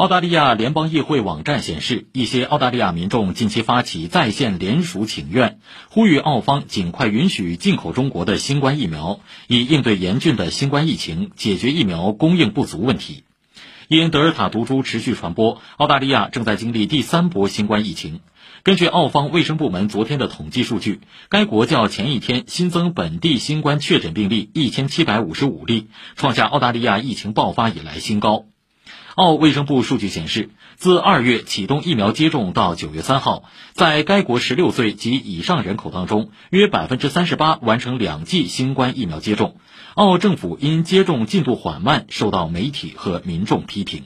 澳大利亚联邦议会网站显示，一些澳大利亚民众近期发起在线联署请愿，呼吁澳方尽快允许进口中国的新冠疫苗，以应对严峻的新冠疫情，解决疫苗供应不足问题。因德尔塔毒株持续传播，澳大利亚正在经历第三波新冠疫情。根据澳方卫生部门昨天的统计数据，该国较前一天新增本地新冠确诊病例一千七百五十五例，创下澳大利亚疫情爆发以来新高。澳卫生部数据显示，自二月启动疫苗接种到九月三号，在该国十六岁及以上人口当中，约百分之三十八完成两剂新冠疫苗接种。澳政府因接种进度缓慢，受到媒体和民众批评。